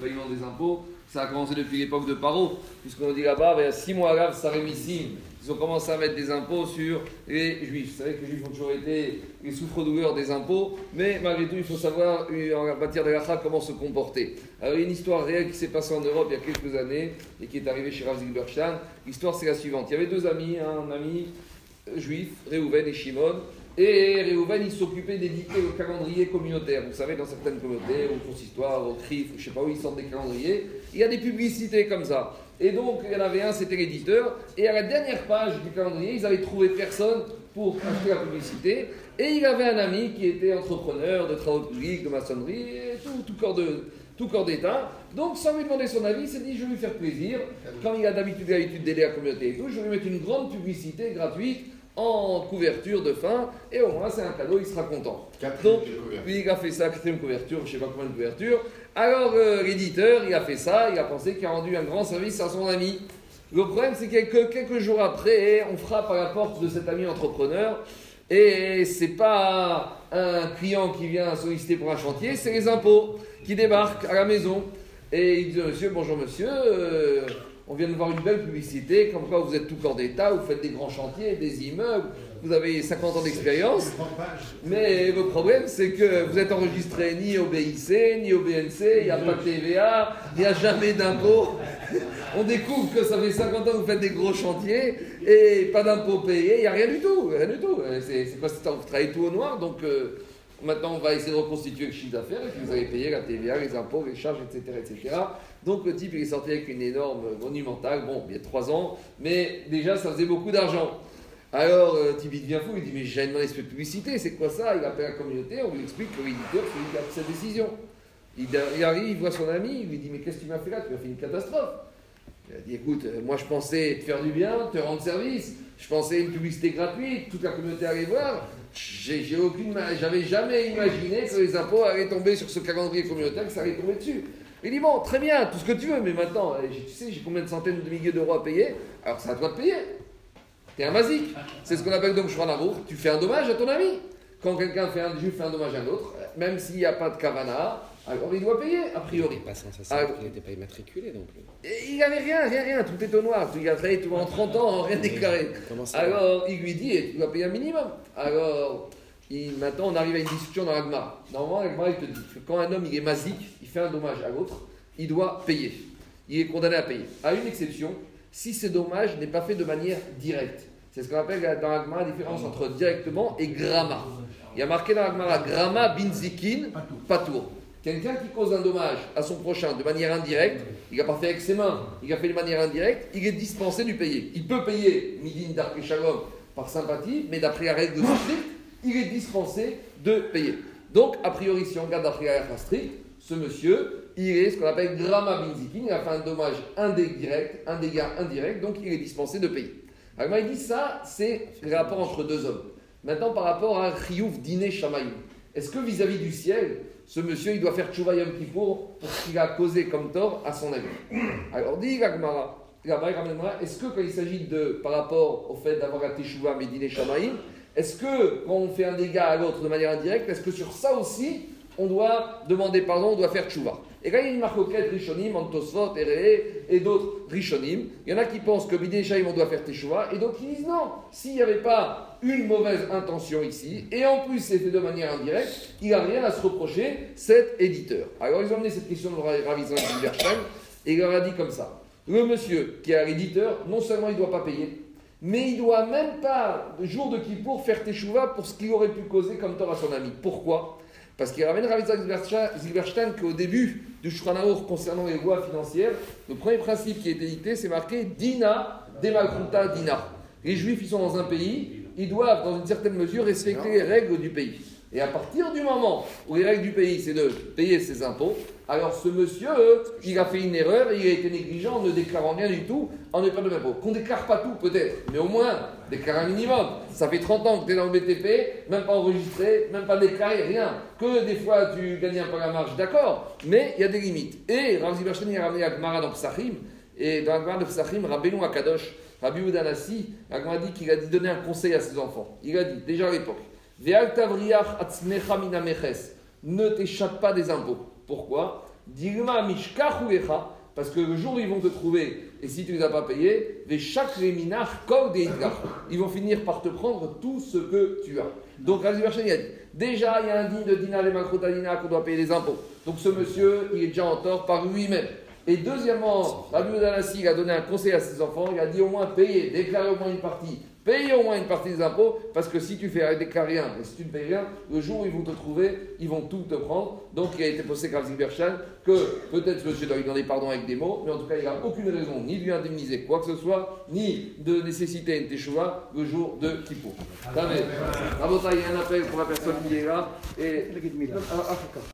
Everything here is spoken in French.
paiement des impôts, ça a commencé depuis l'époque de Paro, puisqu'on dit là-bas, il y a six mois là, ça rémissime. Ils ont commencé à mettre des impôts sur les juifs. Vous savez que les juifs ont toujours été les souffres-douleurs des impôts, mais malgré tout, il faut savoir en matière de l'achat comment se comporter. Alors, il y a une histoire réelle qui s'est passée en Europe il y a quelques années et qui est arrivée chez Rav Zilberstein. L'histoire, c'est la suivante. Il y avait deux amis, un ami juif, Réhouven et Shimon, et Réhouven, il s'occupait d'éditer le calendrier communautaire. Vous savez, dans certaines communautés, au Consistoire, au CRIF, je ne sais pas où, ils sortent des calendriers. Il y a des publicités comme ça. Et donc, il y en avait un, c'était l'éditeur. Et à la dernière page du calendrier, ils avaient trouvé personne pour acheter la publicité. Et il avait un ami qui était entrepreneur de travaux publics, de maçonnerie, tout corps de, tout corps d'État. Donc, sans lui demander son avis, il s'est dit je vais lui faire plaisir. Comme il a d'habitude l'habitude d'aider la communauté et tout, je vais lui mettre une grande publicité gratuite en couverture de fin, et au moins c'est un cadeau, il sera content. Donc, puis il a fait ça, quatrième couverture, je ne sais pas combien de couvertures. Alors euh, l'éditeur, il a fait ça, il a pensé qu'il a rendu un grand service à son ami. Le problème, c'est que quelques jours après, on frappe à la porte de cet ami entrepreneur, et c'est pas un client qui vient solliciter pour un chantier, c'est les impôts qui débarquent à la maison. Et il dit Monsieur, bonjour monsieur, euh, on vient de voir une belle publicité, comme quoi vous êtes tout corps d'État, vous faites des grands chantiers, des immeubles, vous avez 50 ans d'expérience. Mais le problème, c'est que vous êtes enregistré ni au BIC, ni au BNC, il n'y a pas de TVA, il n'y a jamais d'impôts. On découvre que ça fait 50 ans que vous faites des gros chantiers et pas d'impôts payés, il n'y a rien du tout. Rien du tout. C'est quoi Vous travaillez tout au noir, donc. Euh, Maintenant, on va essayer de reconstituer le chiffre d'affaires et puis vous allez payer la TVA, les impôts, les charges, etc., etc. Donc le type, il est sorti avec une énorme monumentale, bon, il y a trois ans, mais déjà, ça faisait beaucoup d'argent. Alors, type, il devient fou, il dit, mais j'ai demandé cette publicité, c'est quoi ça? Il appelle la communauté, on lui explique que l'éditeur, c'est lui qui a pris sa décision. Il, arrive, il voit son ami, il lui dit, mais qu'est-ce que tu m'as fait là? Tu m'as fait une catastrophe. Il a dit, écoute, moi je pensais te faire du bien, te rendre service, je pensais une publicité gratuite, toute la communauté allait voir, j'avais jamais imaginé que les impôts allaient tomber sur ce calendrier communautaire, que ça allait tomber dessus. Il dit bon, très bien, tout ce que tu veux, mais maintenant, eh, tu sais, j'ai combien de centaines de milliers d'euros à payer, alors c'est à toi de payer. T'es un basique. C'est ce qu'on appelle donc d'amour. Tu fais un dommage à ton ami. Quand quelqu'un fait un fait un dommage à un autre, même s'il n'y a pas de kavana, alors il doit payer, a priori. Pas sans ça, il n'était pas immatriculé non plus. il n'avait rien, rien, rien, tout est au noir. Il a travaillé tout en 30 ans, rien déclaré. Alors il lui dit, tu dois payer un minimum. Alors maintenant on arrive à une discussion dans l'agma. Normalement, l'agma il te dit que quand un homme il est masique, il fait un dommage à l'autre, il doit payer. Il est condamné à payer. À une exception, si ce dommage n'est pas fait de manière directe. C'est ce qu'on appelle dans l'agma la différence entre directement et gramma. Il y a marqué dans l'agma gramma binzikin patour. Quelqu'un qui cause un dommage à son prochain de manière indirecte, il n'a pas fait avec ses mains, il a fait de manière indirecte, il est dispensé du payer. Il peut payer midin d'arc shalom par sympathie, mais d'après la règle de strict, il est dispensé de payer. Donc, a priori, si on regarde d'après la règle strict, ce monsieur, il est ce qu'on appelle gramma binzikin, il a fait un dommage indirect, un dégât indirect, donc il est dispensé de payer. Alors, il dit ça, c'est le rapport entre deux hommes. Maintenant, par rapport à Riouf Dine Shamayim, est-ce que vis-à-vis du ciel, ce monsieur, il doit faire Tchouva Yom Kippour pour ce qu'il a causé comme tort à son ami. Alors, dit Gagmara, est-ce que quand il s'agit de, par rapport au fait d'avoir la Teshuvah Médine Shamaïm, est-ce que quand on fait un dégât à l'autre de manière indirecte, est-ce que sur ça aussi, on doit demander pardon, on doit faire tchouva? Et là, il y a une marcoquette Rishonim, Antosfot, Eree et d'autres Rishonim. Il y en a qui pensent que Bidin on doit faire tchouva, et d'autres qui disent non, s'il n'y avait pas une mauvaise intention ici, et en plus c'est fait de manière indirecte, il n'a rien à se reprocher, cet éditeur. Alors ils ont amené cette question de Ravizan et il leur a dit comme ça le monsieur qui est l'éditeur, non seulement il ne doit pas payer, mais il ne doit même pas, jour de Kippour, faire tchouva pour ce qu'il aurait pu causer comme tort à son ami. Pourquoi? Parce qu'il ramène Ravizak Zilberstein qu'au début du Shuranaur concernant les lois financières, le premier principe qui est édicté, c'est marqué Dina, Demalkunta, Dina. Les Juifs, ils sont dans un pays, ils doivent, dans une certaine mesure, respecter les règles du pays. Et à partir du moment où les règles du pays, c'est de payer ses impôts, alors ce monsieur, il a fait une erreur, il a été négligent en ne déclarant rien du tout en ne pas de impôts. Qu'on déclare pas tout peut-être, mais au moins déclare un minimum. Ça fait 30 ans que tu es dans le BTP, même pas enregistré, même pas déclaré, rien. Que des fois tu gagnes un peu la marge, d'accord, mais il y a des limites. Et Rav Bachani a ramené Agmara dans Psachim, et dans Agmara de Psachim, Rabbeinu Akadosh, Rabbi Udanassi, Agmara dit qu'il a dit donner un conseil à ses enfants. Il a dit, déjà à l'époque, ne t'échappe pas des impôts. Pourquoi? Parce que le jour où ils vont te trouver, et si tu ne les as pas payés, des ils vont finir par te prendre tout ce que tu as. Donc, a dit déjà, il y a un dit de dinar et macrotadina qu'on doit payer les impôts. Donc, ce monsieur, il est déjà en tort par lui-même. Et deuxièmement, Rabbi Danassi a donné un conseil à ses enfants, il a dit au moins payer, déclarer au moins une partie Paye au moins une partie des impôts, parce que si tu fais déclarer rien, et si tu ne payes rien, le jour où ils vont te trouver, ils vont tout te prendre. Donc il a été posé par Berchan que peut-être monsieur doit lui demander pardon avec des mots, mais en tout cas il n'a aucune raison ni de lui indemniser quoi que ce soit, ni de nécessiter une teshuva le jour de Kippour. il y a un appel pour la personne qui est là. Et...